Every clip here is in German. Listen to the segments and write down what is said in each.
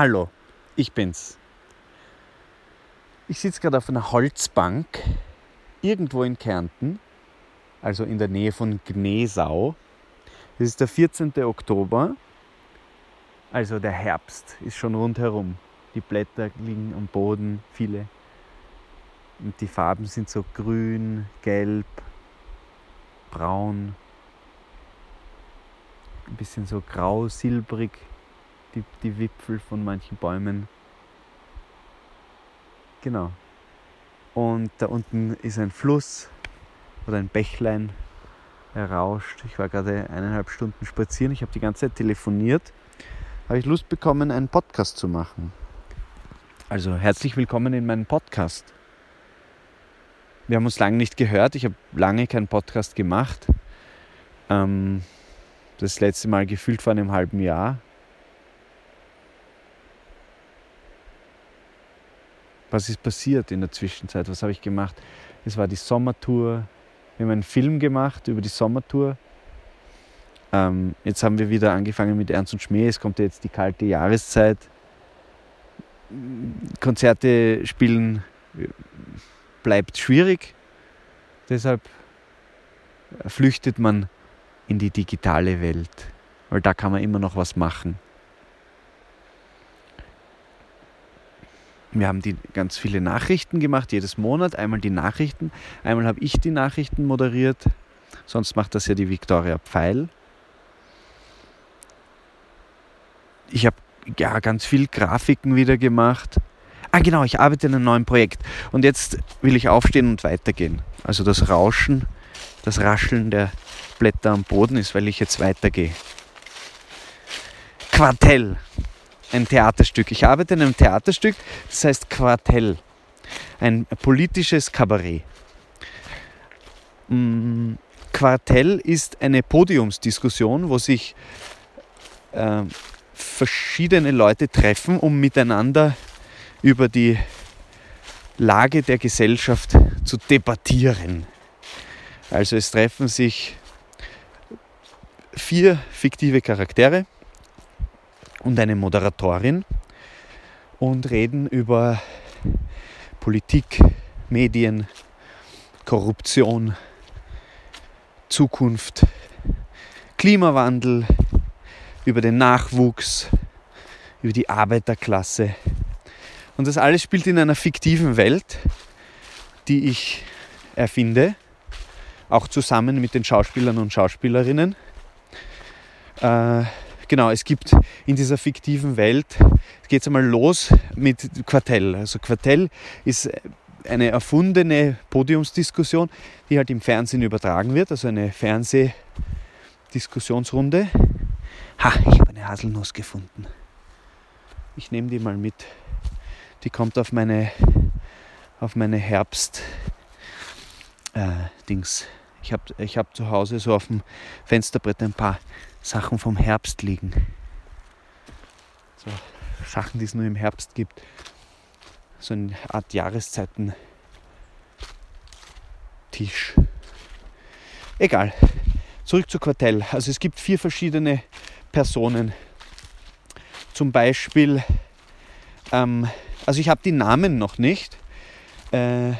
Hallo, ich bin's. Ich sitze gerade auf einer Holzbank irgendwo in Kärnten, also in der Nähe von Gnesau. Es ist der 14. Oktober, also der Herbst ist schon rundherum. Die Blätter liegen am Boden, viele. Und die Farben sind so grün, gelb, braun, ein bisschen so grau, silbrig, die, die Wipfel von manchen Bäumen. Genau. Und da unten ist ein Fluss oder ein Bächlein, er rauscht. Ich war gerade eineinhalb Stunden spazieren, ich habe die ganze Zeit telefoniert. Habe ich Lust bekommen, einen Podcast zu machen. Also herzlich willkommen in meinem Podcast. Wir haben uns lange nicht gehört, ich habe lange keinen Podcast gemacht. Ähm, das letzte Mal gefühlt vor einem halben Jahr. Was ist passiert in der Zwischenzeit? Was habe ich gemacht? Es war die Sommertour. Wir haben einen Film gemacht über die Sommertour. Ähm, jetzt haben wir wieder angefangen mit Ernst und Schmäh. Es kommt jetzt die kalte Jahreszeit. Konzerte spielen bleibt schwierig. Deshalb flüchtet man in die digitale Welt, weil da kann man immer noch was machen. Wir haben die ganz viele Nachrichten gemacht, jedes Monat. Einmal die Nachrichten, einmal habe ich die Nachrichten moderiert. Sonst macht das ja die Viktoria Pfeil. Ich habe ja ganz viel Grafiken wieder gemacht. Ah genau, ich arbeite an einem neuen Projekt. Und jetzt will ich aufstehen und weitergehen. Also das Rauschen, das Rascheln der Blätter am Boden ist, weil ich jetzt weitergehe. Quartell ein Theaterstück. Ich arbeite in einem Theaterstück, das heißt Quartell. Ein politisches Kabarett. Mm, Quartell ist eine Podiumsdiskussion, wo sich äh, verschiedene Leute treffen, um miteinander über die Lage der Gesellschaft zu debattieren. Also es treffen sich vier fiktive Charaktere und eine Moderatorin und reden über Politik, Medien, Korruption, Zukunft, Klimawandel, über den Nachwuchs, über die Arbeiterklasse. Und das alles spielt in einer fiktiven Welt, die ich erfinde, auch zusammen mit den Schauspielern und Schauspielerinnen. Äh, genau, es gibt in dieser fiktiven Welt, geht es einmal los mit Quartell. Also Quartell ist eine erfundene Podiumsdiskussion, die halt im Fernsehen übertragen wird, also eine Fernsehdiskussionsrunde. Ha, ich habe eine Haselnuss gefunden. Ich nehme die mal mit. Die kommt auf meine, auf meine Herbst äh. Ich habe ich hab zu Hause so auf dem Fensterbrett ein paar Sachen vom Herbst liegen. So Sachen, die es nur im Herbst gibt. So eine Art Jahreszeiten Tisch. Egal. Zurück zu Quartell. Also es gibt vier verschiedene Personen. Zum Beispiel, ähm, also ich habe die Namen noch nicht, äh,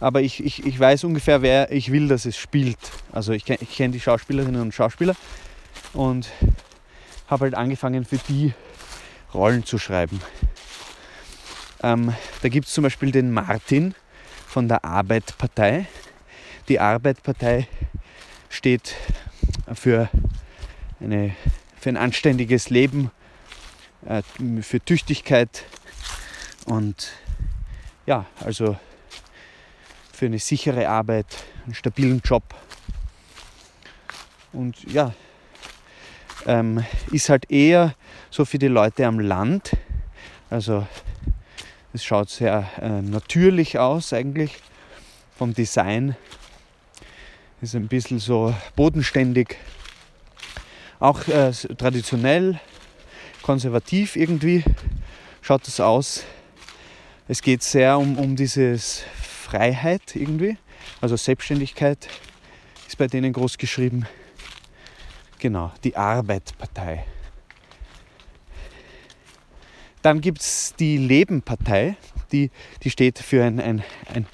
aber ich, ich, ich weiß ungefähr, wer ich will, dass es spielt. Also ich, ich kenne die Schauspielerinnen und Schauspieler und habe halt angefangen für die Rollen zu schreiben. Ähm, da gibt es zum Beispiel den Martin von der Arbeitpartei. Die Arbeitpartei steht für, eine, für ein anständiges Leben, äh, für Tüchtigkeit und ja, also für eine sichere Arbeit, einen stabilen Job. Und ja, ähm, ist halt eher so für die Leute am Land. Also es schaut sehr äh, natürlich aus eigentlich vom Design. Ist ein bisschen so bodenständig. Auch äh, traditionell, konservativ irgendwie schaut es aus. Es geht sehr um, um dieses Freiheit irgendwie. Also Selbstständigkeit ist bei denen groß geschrieben. Genau, die Arbeitspartei. Dann gibt es die Leben-Partei, die, die steht für ein, ein, ein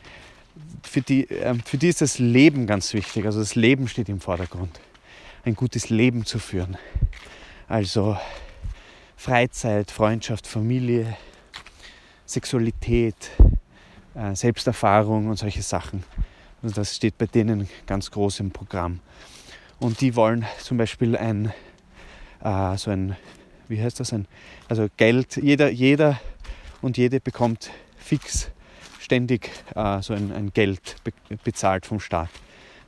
für die, ähm, für die ist das Leben ganz wichtig. Also das Leben steht im Vordergrund. Ein gutes Leben zu führen. Also Freizeit, Freundschaft, Familie, Sexualität, äh, Selbsterfahrung und solche Sachen. Also das steht bei denen ganz groß im Programm. Und die wollen zum Beispiel ein, äh, so ein, wie heißt das, ein, also Geld, jeder, jeder und jede bekommt fix ständig äh, so ein, ein Geld be bezahlt vom Staat.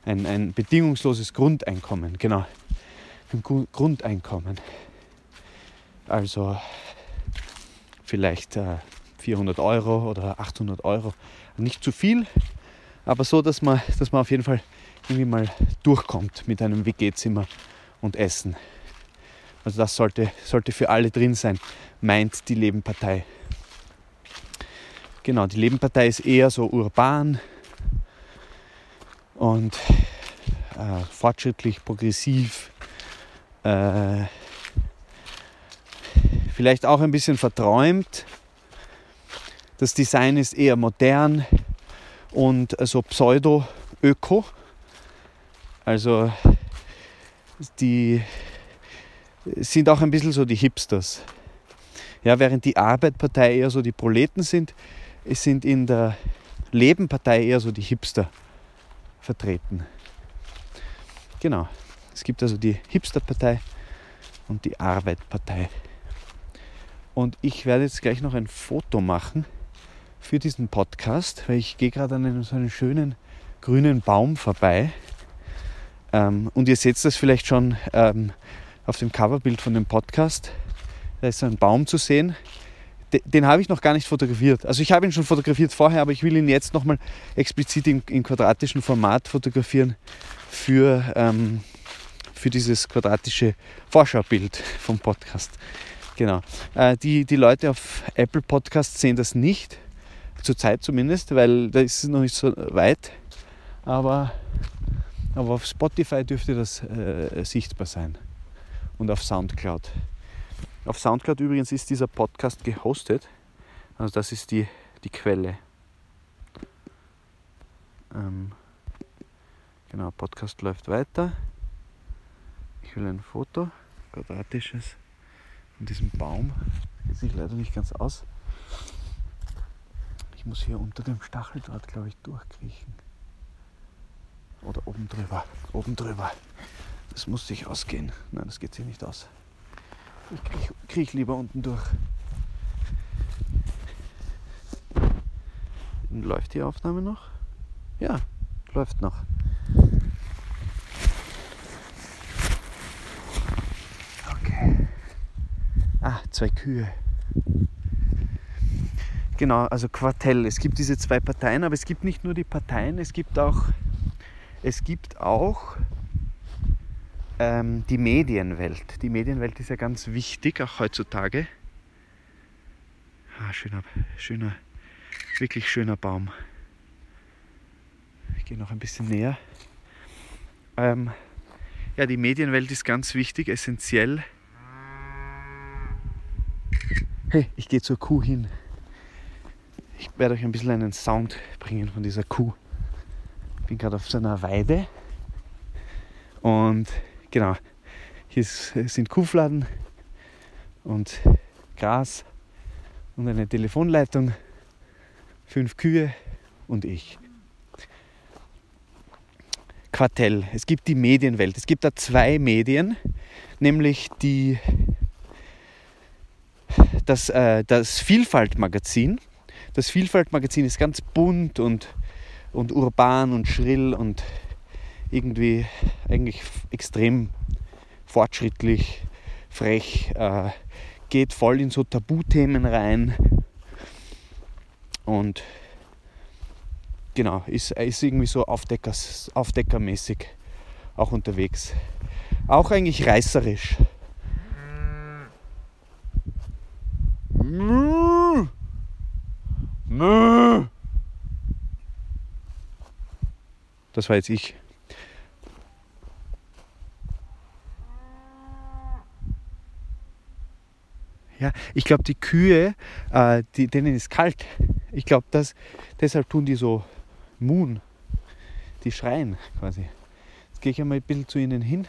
Ein, ein bedingungsloses Grundeinkommen, genau. Ein Grundeinkommen. Also vielleicht äh, 400 Euro oder 800 Euro. Nicht zu viel, aber so, dass man, dass man auf jeden Fall irgendwie mal durchkommt mit einem WG-Zimmer und Essen. Also das sollte, sollte für alle drin sein, meint die Lebenpartei. Genau, die Lebenpartei ist eher so urban und äh, fortschrittlich, progressiv, äh, vielleicht auch ein bisschen verträumt. Das Design ist eher modern und so pseudo-öko. Also die sind auch ein bisschen so die Hipsters. Ja, während die Arbeitpartei eher so die Proleten sind, sind in der Lebenpartei eher so die Hipster vertreten. Genau. Es gibt also die Hipsterpartei und die Arbeitpartei. Und ich werde jetzt gleich noch ein Foto machen für diesen Podcast, weil ich gehe gerade an einem so einen schönen grünen Baum vorbei. Ähm, und ihr seht das vielleicht schon ähm, auf dem Coverbild von dem Podcast. Da ist so ein Baum zu sehen. Den, habe ich noch gar nicht fotografiert. Also ich habe ihn schon fotografiert vorher, aber ich will ihn jetzt nochmal explizit im, im, quadratischen Format fotografieren für, ähm, für dieses quadratische Vorschaubild vom Podcast. Genau. Äh, die, die Leute auf Apple Podcast sehen das nicht, zurzeit zumindest, weil da ist es noch nicht so weit. Aber, aber auf Spotify dürfte das äh, sichtbar sein und auf Soundcloud. Auf Soundcloud übrigens ist dieser Podcast gehostet. Also das ist die, die Quelle. Ähm, genau, Podcast läuft weiter. Ich will ein Foto, quadratisches in diesem Baum. Geht sich leider nicht ganz aus. Ich muss hier unter dem Stacheldraht, glaube ich, durchkriechen. Oder oben drüber. Oben drüber. Das muss sich ausgehen. Nein, das geht sich nicht aus. Ich kriech, kriech lieber unten durch. Läuft die Aufnahme noch? Ja, läuft noch. Ah, zwei Kühe. Genau, also Quartell. Es gibt diese zwei Parteien, aber es gibt nicht nur die Parteien, es gibt auch, es gibt auch ähm, die Medienwelt. Die Medienwelt ist ja ganz wichtig, auch heutzutage. Ah, schöner, schöner, wirklich schöner Baum. Ich gehe noch ein bisschen näher. Ähm, ja, die Medienwelt ist ganz wichtig, essentiell Hey, ich gehe zur Kuh hin. Ich werde euch ein bisschen einen Sound bringen von dieser Kuh. Ich bin gerade auf so einer Weide. Und genau, hier sind Kuhfladen und Gras und eine Telefonleitung, fünf Kühe und ich. Quartell. Es gibt die Medienwelt. Es gibt da zwei Medien, nämlich die das, äh, das Vielfaltmagazin. Das Vielfaltmagazin ist ganz bunt und, und urban und schrill und irgendwie eigentlich extrem fortschrittlich, frech, äh, geht voll in so Tabuthemen rein und genau, ist, ist irgendwie so Aufdeckers, aufdeckermäßig auch unterwegs. Auch eigentlich reißerisch. Mö. Das war jetzt ich. Ja, ich glaube, die Kühe, äh, die, denen ist kalt. Ich glaube, deshalb tun die so Moon. Die schreien quasi. Jetzt gehe ich einmal ein bisschen zu ihnen hin.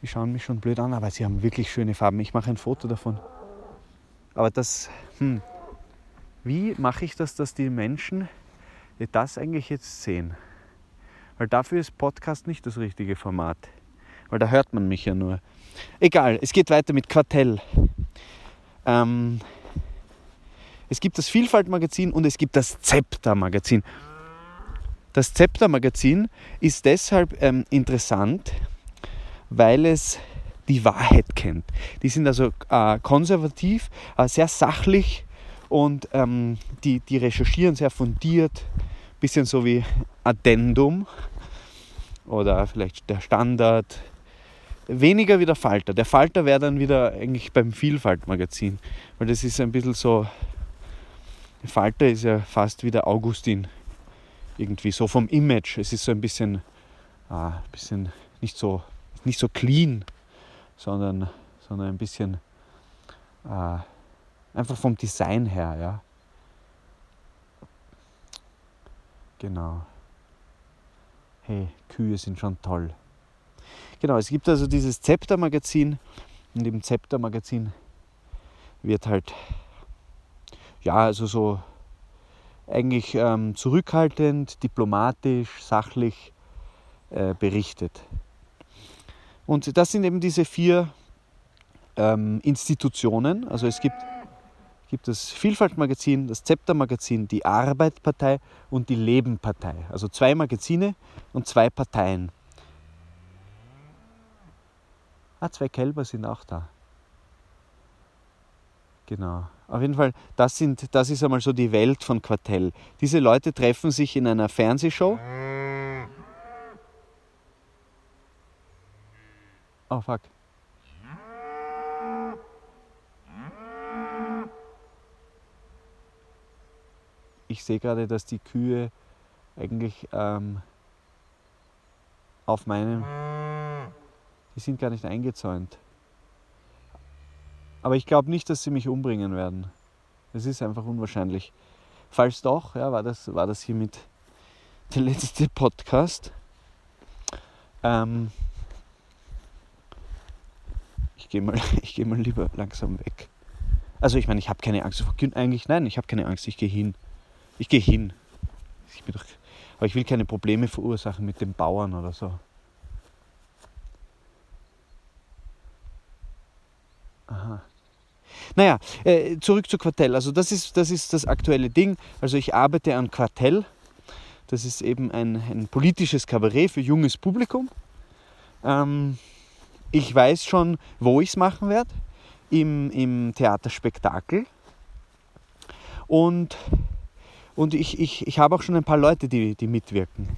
Sie schauen mich schon blöd an, aber sie haben wirklich schöne Farben. Ich mache ein Foto davon. Aber das, hm, wie mache ich das, dass die Menschen das eigentlich jetzt sehen? Weil dafür ist Podcast nicht das richtige Format. Weil da hört man mich ja nur. Egal, es geht weiter mit Quartell. Ähm, es gibt das Vielfalt-Magazin und es gibt das Zepter-Magazin. Das Zepter-Magazin ist deshalb ähm, interessant, weil es die Wahrheit kennt. Die sind also äh, konservativ, äh, sehr sachlich und ähm, die, die recherchieren sehr fundiert, bisschen so wie Addendum oder vielleicht der Standard. Weniger wie der Falter. Der Falter wäre dann wieder eigentlich beim Vielfalt-Magazin, weil das ist ein bisschen so. Der Falter ist ja fast wie der Augustin. Irgendwie so vom Image. Es ist so ein bisschen, äh, bisschen nicht so nicht so clean, sondern, sondern ein bisschen äh, einfach vom Design her, ja. Genau. Hey, Kühe sind schon toll. Genau, es gibt also dieses Zepter-Magazin und im Zepter-Magazin wird halt, ja, also so eigentlich ähm, zurückhaltend, diplomatisch, sachlich äh, berichtet. Und das sind eben diese vier ähm, Institutionen. Also es gibt, gibt das Vielfaltmagazin, das Zeptermagazin, die Arbeitpartei und die Lebenpartei. Also zwei Magazine und zwei Parteien. Ah, zwei Kälber sind auch da. Genau. Auf jeden Fall, das, sind, das ist einmal so die Welt von Quartell. Diese Leute treffen sich in einer Fernsehshow Oh fuck. Ich sehe gerade, dass die Kühe eigentlich ähm, auf meinem. Die sind gar nicht eingezäunt. Aber ich glaube nicht, dass sie mich umbringen werden. Es ist einfach unwahrscheinlich. Falls doch, ja, war das, war das hiermit der letzte Podcast. Ähm, ich gehe mal, geh mal lieber langsam weg. Also ich meine, ich habe keine Angst vor Kühen. Eigentlich nein, ich habe keine Angst. Ich gehe hin. Ich gehe hin. Ich doch, aber ich will keine Probleme verursachen mit den Bauern oder so. Aha. Naja, äh, zurück zu Quartell. Also das ist, das ist das aktuelle Ding. Also ich arbeite an Quartell. Das ist eben ein, ein politisches Kabarett für junges Publikum. Ähm, ich weiß schon, wo ich es machen werde, im, im Theaterspektakel. Und, und ich, ich, ich habe auch schon ein paar Leute, die, die mitwirken.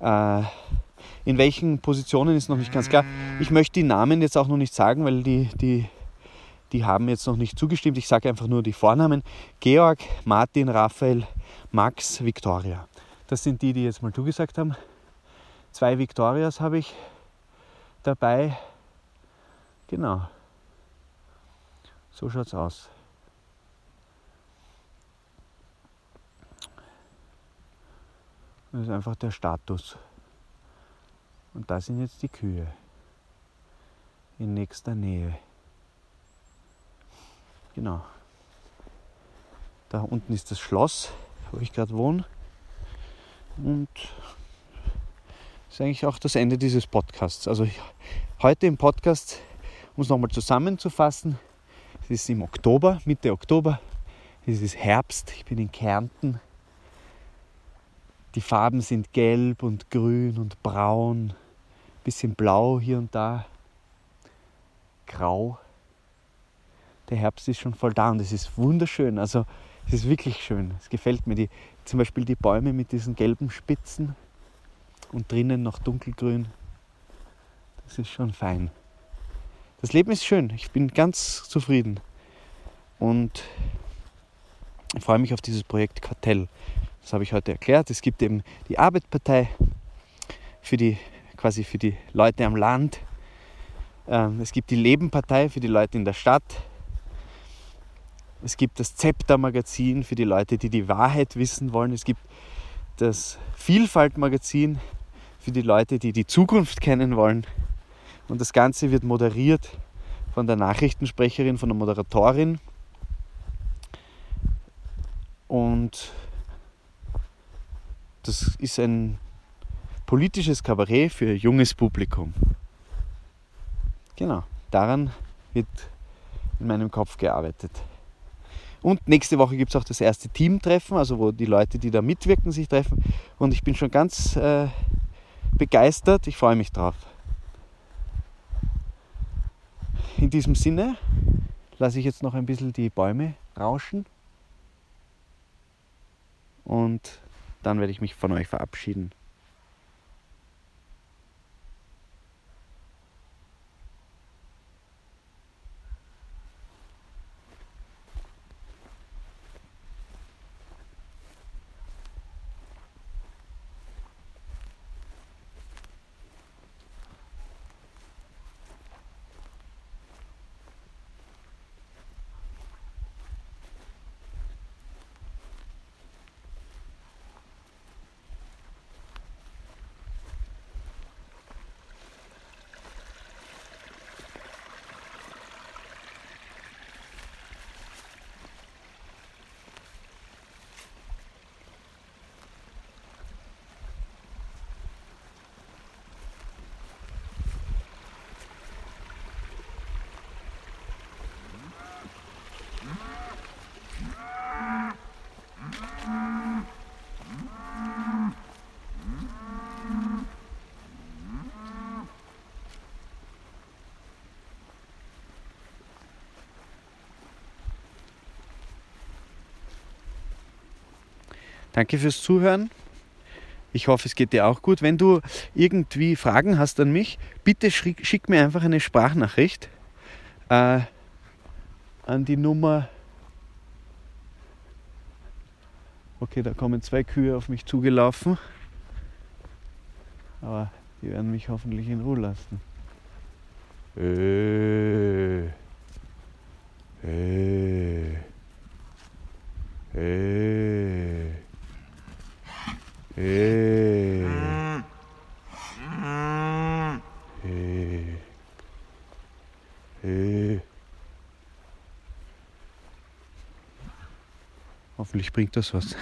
Äh, in welchen Positionen ist noch nicht ganz klar. Ich möchte die Namen jetzt auch noch nicht sagen, weil die, die, die haben jetzt noch nicht zugestimmt. Ich sage einfach nur die Vornamen. Georg, Martin, Raphael, Max, Victoria. Das sind die, die jetzt mal zugesagt haben. Zwei Victorias habe ich dabei. Genau. So schaut es aus. Das ist einfach der Status. Und da sind jetzt die Kühe in nächster Nähe. Genau. Da unten ist das Schloss, wo ich gerade wohne. Und ist eigentlich auch das Ende dieses Podcasts. Also heute im Podcast, um es nochmal zusammenzufassen, es ist im Oktober, Mitte Oktober, es ist Herbst, ich bin in Kärnten. Die Farben sind gelb und grün und braun, bisschen blau hier und da, grau. Der Herbst ist schon voll da und es ist wunderschön. Also es ist wirklich schön. Es gefällt mir. Die, zum Beispiel die Bäume mit diesen gelben Spitzen und drinnen noch dunkelgrün. Das ist schon fein. Das Leben ist schön. Ich bin ganz zufrieden. Und ich freue mich auf dieses Projekt Kartell. Das habe ich heute erklärt. Es gibt eben die Arbeitspartei für die, quasi für die Leute am Land. Ähm, es gibt die Lebenpartei für die Leute in der Stadt. Es gibt das Zepter-Magazin für die Leute, die die Wahrheit wissen wollen. Es gibt das Vielfalt-Magazin für die Leute, die die Zukunft kennen wollen. Und das Ganze wird moderiert von der Nachrichtensprecherin, von der Moderatorin. Und das ist ein politisches Kabarett für junges Publikum. Genau, daran wird in meinem Kopf gearbeitet. Und nächste Woche gibt es auch das erste Teamtreffen, also wo die Leute, die da mitwirken, sich treffen. Und ich bin schon ganz äh, begeistert. Ich freue mich drauf. In diesem Sinne lasse ich jetzt noch ein bisschen die Bäume rauschen. Und dann werde ich mich von euch verabschieden. Danke fürs Zuhören. Ich hoffe, es geht dir auch gut. Wenn du irgendwie Fragen hast an mich, bitte schick mir einfach eine Sprachnachricht äh, an die Nummer. Okay, da kommen zwei Kühe auf mich zugelaufen. Aber die werden mich hoffentlich in Ruhe lassen. Äh, Hoffentlich bringt das was.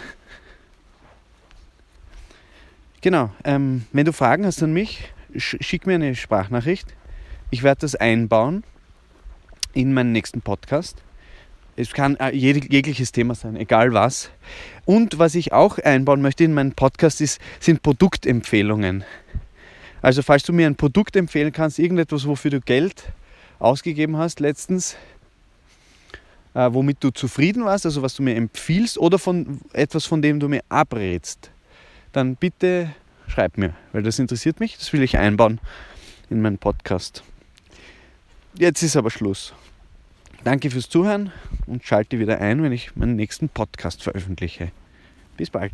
Genau, ähm, wenn du Fragen hast an mich, schick mir eine Sprachnachricht. Ich werde das einbauen in meinen nächsten Podcast. Es kann äh, jegliches Thema sein, egal was. Und was ich auch einbauen möchte in meinen Podcast ist, sind Produktempfehlungen. Also falls du mir ein Produkt empfehlen kannst, irgendetwas, wofür du Geld ausgegeben hast letztens, äh, womit du zufrieden warst, also was du mir empfiehlst oder von etwas, von dem du mir abrätst, dann bitte schreib mir, weil das interessiert mich, das will ich einbauen in meinen Podcast. Jetzt ist aber Schluss. Danke fürs Zuhören und schalte wieder ein, wenn ich meinen nächsten Podcast veröffentliche. Bis bald.